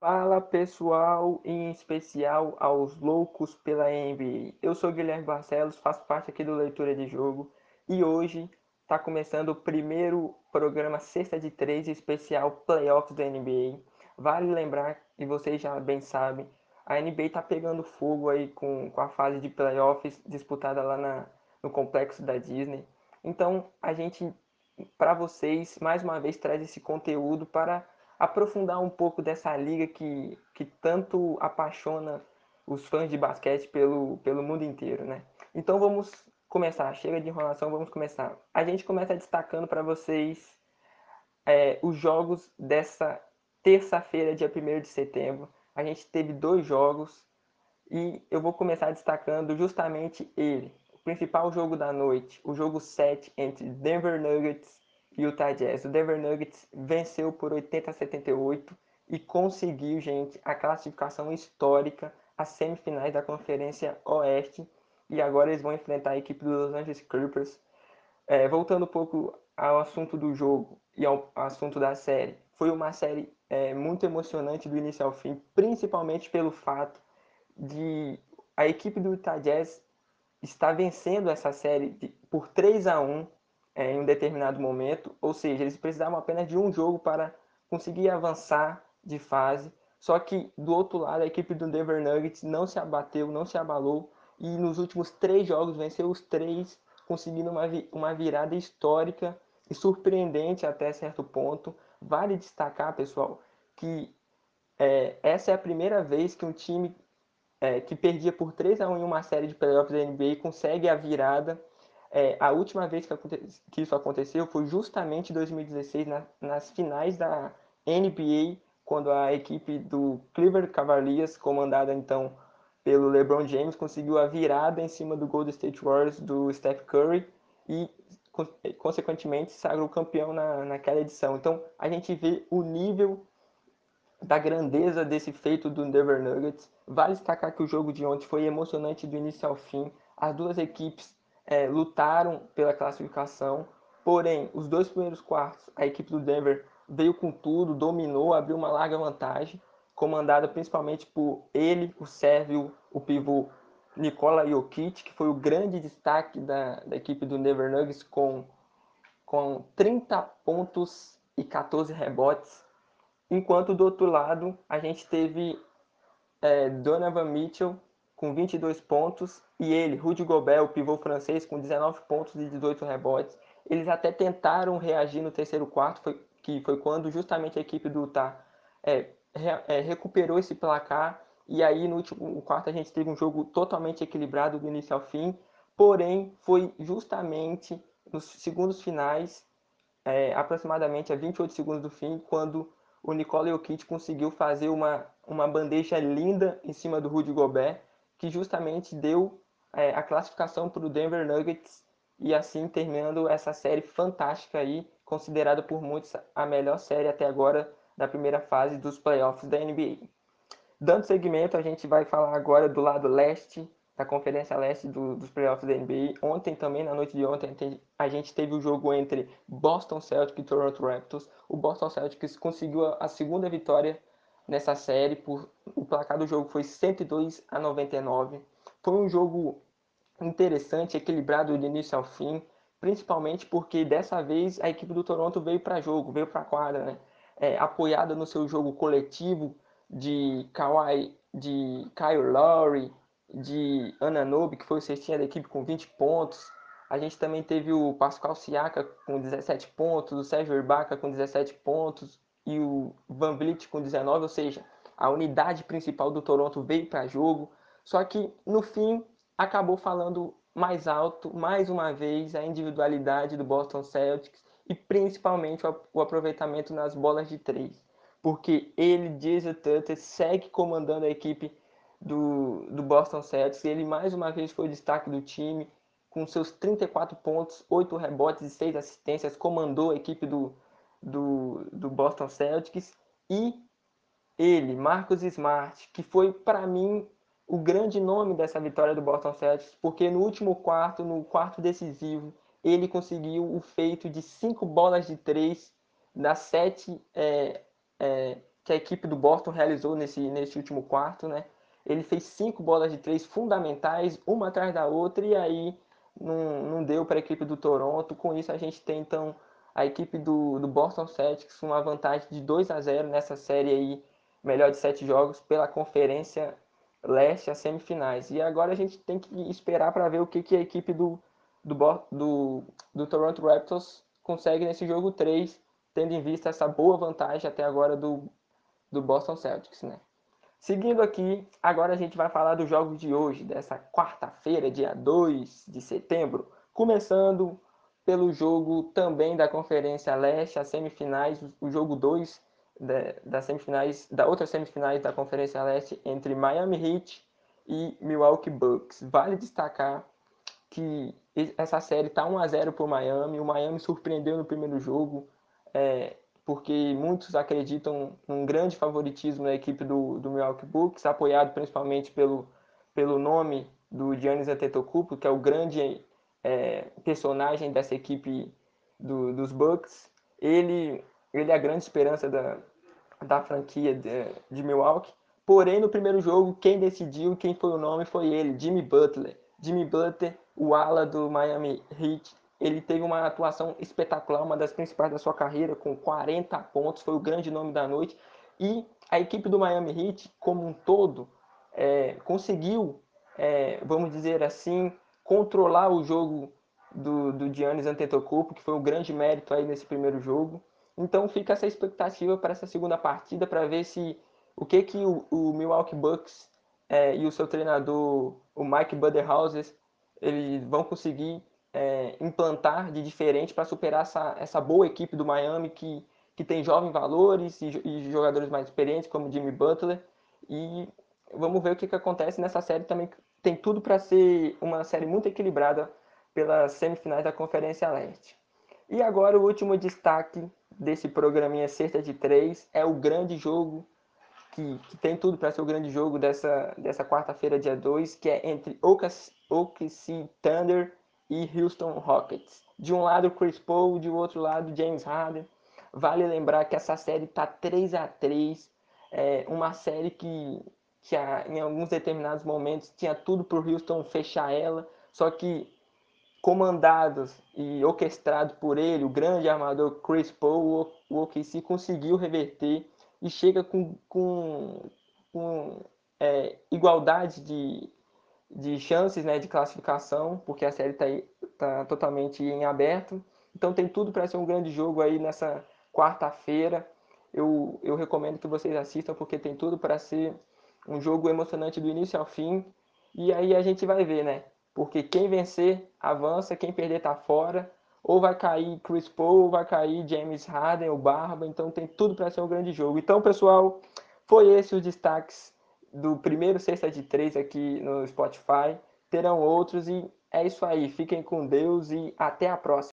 Fala pessoal, em especial aos loucos pela NBA. Eu sou Guilherme Barcelos, faço parte aqui do Leitura de Jogo e hoje está começando o primeiro programa Sexta de Três especial Playoffs da NBA. Vale lembrar, e vocês já bem sabem, a NBA está pegando fogo aí com, com a fase de playoffs disputada lá na, no complexo da Disney. Então a gente, para vocês, mais uma vez traz esse conteúdo para aprofundar um pouco dessa liga que, que tanto apaixona os fãs de basquete pelo, pelo mundo inteiro, né? Então vamos começar, chega de enrolação, vamos começar. A gente começa destacando para vocês é, os jogos dessa terça-feira, dia 1 de setembro. A gente teve dois jogos e eu vou começar destacando justamente ele, o principal jogo da noite, o jogo 7 entre Denver Nuggets Utah Jazz. O Denver Nuggets venceu por 80 a 78 e conseguiu, gente, a classificação histórica às semifinais da Conferência Oeste. E agora eles vão enfrentar a equipe dos Los Angeles Clippers. É, voltando um pouco ao assunto do jogo e ao assunto da série, foi uma série é, muito emocionante do início ao fim, principalmente pelo fato de a equipe do Utah Jazz estar vencendo essa série de, por 3 a 1 é, em um determinado momento, ou seja, eles precisavam apenas de um jogo para conseguir avançar de fase. Só que do outro lado, a equipe do Denver Nuggets não se abateu, não se abalou e nos últimos três jogos venceu os três, conseguindo uma, uma virada histórica e surpreendente até certo ponto. Vale destacar, pessoal, que é, essa é a primeira vez que um time é, que perdia por 3 a 1 em uma série de playoffs da NBA consegue a virada é, a última vez que, que, isso aconteceu foi justamente em 2016, na, nas finais da NBA, quando a equipe do Cleveland Cavaliers, comandada então pelo LeBron James, conseguiu a virada em cima do Golden State Warriors do Steph Curry e, consequentemente, sagrou campeão na, naquela edição. Então, a gente vê o nível da grandeza desse feito do Denver Nuggets. Vale destacar que o jogo de ontem foi emocionante do início ao fim. As duas equipes é, lutaram pela classificação, porém, os dois primeiros quartos, a equipe do Denver veio com tudo, dominou, abriu uma larga vantagem, comandada principalmente por ele, o sérvio, o pivô Nikola Jokic, que foi o grande destaque da, da equipe do Denver Nuggets, com, com 30 pontos e 14 rebotes. Enquanto do outro lado, a gente teve é, Donovan Mitchell, com 22 pontos, e ele, Rudy Gobert, o pivô francês, com 19 pontos e 18 rebotes. Eles até tentaram reagir no terceiro quarto, foi, que foi quando justamente a equipe do Utah é, é, recuperou esse placar, e aí no último quarto a gente teve um jogo totalmente equilibrado do início ao fim, porém foi justamente nos segundos finais, é, aproximadamente a 28 segundos do fim, quando o Nikola Jokic conseguiu fazer uma, uma bandeja linda em cima do Rudy Gobert, que justamente deu é, a classificação para o Denver Nuggets e assim terminando essa série fantástica aí, considerada por muitos a melhor série até agora da primeira fase dos playoffs da NBA. Dando seguimento, a gente vai falar agora do lado leste, da Conferência Leste do, dos playoffs da NBA. Ontem também, na noite de ontem, a gente teve o jogo entre Boston Celtics e Toronto Raptors. O Boston Celtics conseguiu a segunda vitória nessa série. Por, o placar do jogo foi 102 a 99. Foi um jogo interessante, equilibrado do início ao fim, principalmente porque dessa vez a equipe do Toronto veio para jogo, veio para a quadra, né? É, apoiada no seu jogo coletivo de Kawhi, de Kyle Lowry, de Ananobi, que foi o cestinha da equipe com 20 pontos. A gente também teve o Pascal Siaka com 17 pontos, o Sérgio Ibaka com 17 pontos, e o Van Vliet com 19, ou seja, a unidade principal do Toronto veio para jogo, só que no fim acabou falando mais alto, mais uma vez, a individualidade do Boston Celtics e principalmente o aproveitamento nas bolas de três, porque ele, Jason Tutter, segue comandando a equipe do, do Boston Celtics, ele mais uma vez foi o destaque do time, com seus 34 pontos, 8 rebotes e 6 assistências, comandou a equipe do, do, do Boston Celtics. E ele, Marcus Smart, que foi para mim o grande nome dessa vitória do Boston Celtics, porque no último quarto, no quarto decisivo, ele conseguiu o feito de cinco bolas de três das sete é, é, que a equipe do Boston realizou nesse, nesse último quarto, né? Ele fez cinco bolas de três fundamentais, uma atrás da outra, e aí não, não deu para a equipe do Toronto. Com isso, a gente tem então a equipe do, do Boston Celtics uma vantagem de 2 a 0 nessa série aí, melhor de sete jogos, pela Conferência Leste, as semifinais. E agora a gente tem que esperar para ver o que, que a equipe do, do, do, do Toronto Raptors consegue nesse jogo 3, tendo em vista essa boa vantagem até agora do, do Boston Celtics, né? Seguindo aqui, agora a gente vai falar dos jogos de hoje, dessa quarta-feira, dia 2 de setembro, começando pelo jogo também da Conferência Leste, as semifinais, o jogo 2 das semifinais, da outras semifinais da Conferência Leste entre Miami Heat e Milwaukee Bucks. Vale destacar que essa série está 1 a 0 para o Miami. O Miami surpreendeu no primeiro jogo, é, porque muitos acreditam num grande favoritismo da equipe do, do Milwaukee Bucks, apoiado principalmente pelo, pelo nome do Giannis Antetokounmpo, que é o grande é, personagem dessa equipe do, dos Bucks. Ele, ele é a grande esperança da, da franquia de, de Milwaukee. Porém, no primeiro jogo, quem decidiu, quem foi o nome foi ele, Jimmy Butler. Jimmy Butler, o ala do Miami Heat, ele teve uma atuação espetacular, uma das principais da sua carreira, com 40 pontos, foi o grande nome da noite. E a equipe do Miami Heat, como um todo, é, conseguiu, é, vamos dizer assim, controlar o jogo do, do Giannis Antetokounmpo, que foi um grande mérito aí nesse primeiro jogo. Então fica essa expectativa para essa segunda partida, para ver se o que, que o, o Milwaukee Bucks é, e o seu treinador, o Mike Budenholzer, eles vão conseguir é, implantar de diferente para superar essa, essa boa equipe do Miami que, que tem jovens valores e, e jogadores mais experientes, como Jimmy Butler. E vamos ver o que, que acontece nessa série também. Tem tudo para ser uma série muito equilibrada pelas semifinais da Conferência Leste. E agora o último destaque desse programinha Sexta de Três é o grande jogo que, que tem tudo para ser o grande jogo dessa, dessa quarta-feira, dia 2, que é entre OKC Thunder e Houston Rockets. De um lado Chris Paul, de outro lado James Harden. Vale lembrar que essa série está 3 a 3 é uma série que, que em alguns determinados momentos tinha tudo para o Houston fechar ela, só que comandados e orquestrado por ele, o grande armador Chris Paul, o OKC conseguiu reverter e chega com, com, com é, igualdade de, de chances né, de classificação, porque a série está tá totalmente em aberto. Então tem tudo para ser um grande jogo aí nessa quarta-feira. Eu, eu recomendo que vocês assistam, porque tem tudo para ser um jogo emocionante do início ao fim. E aí a gente vai ver, né? Porque quem vencer avança, quem perder tá fora ou vai cair Chris Paul, ou vai cair James Harden, ou Barba, então tem tudo para ser um grande jogo. Então, pessoal, foi esse os destaques do primeiro Sexta de Três aqui no Spotify. Terão outros e é isso aí. Fiquem com Deus e até a próxima.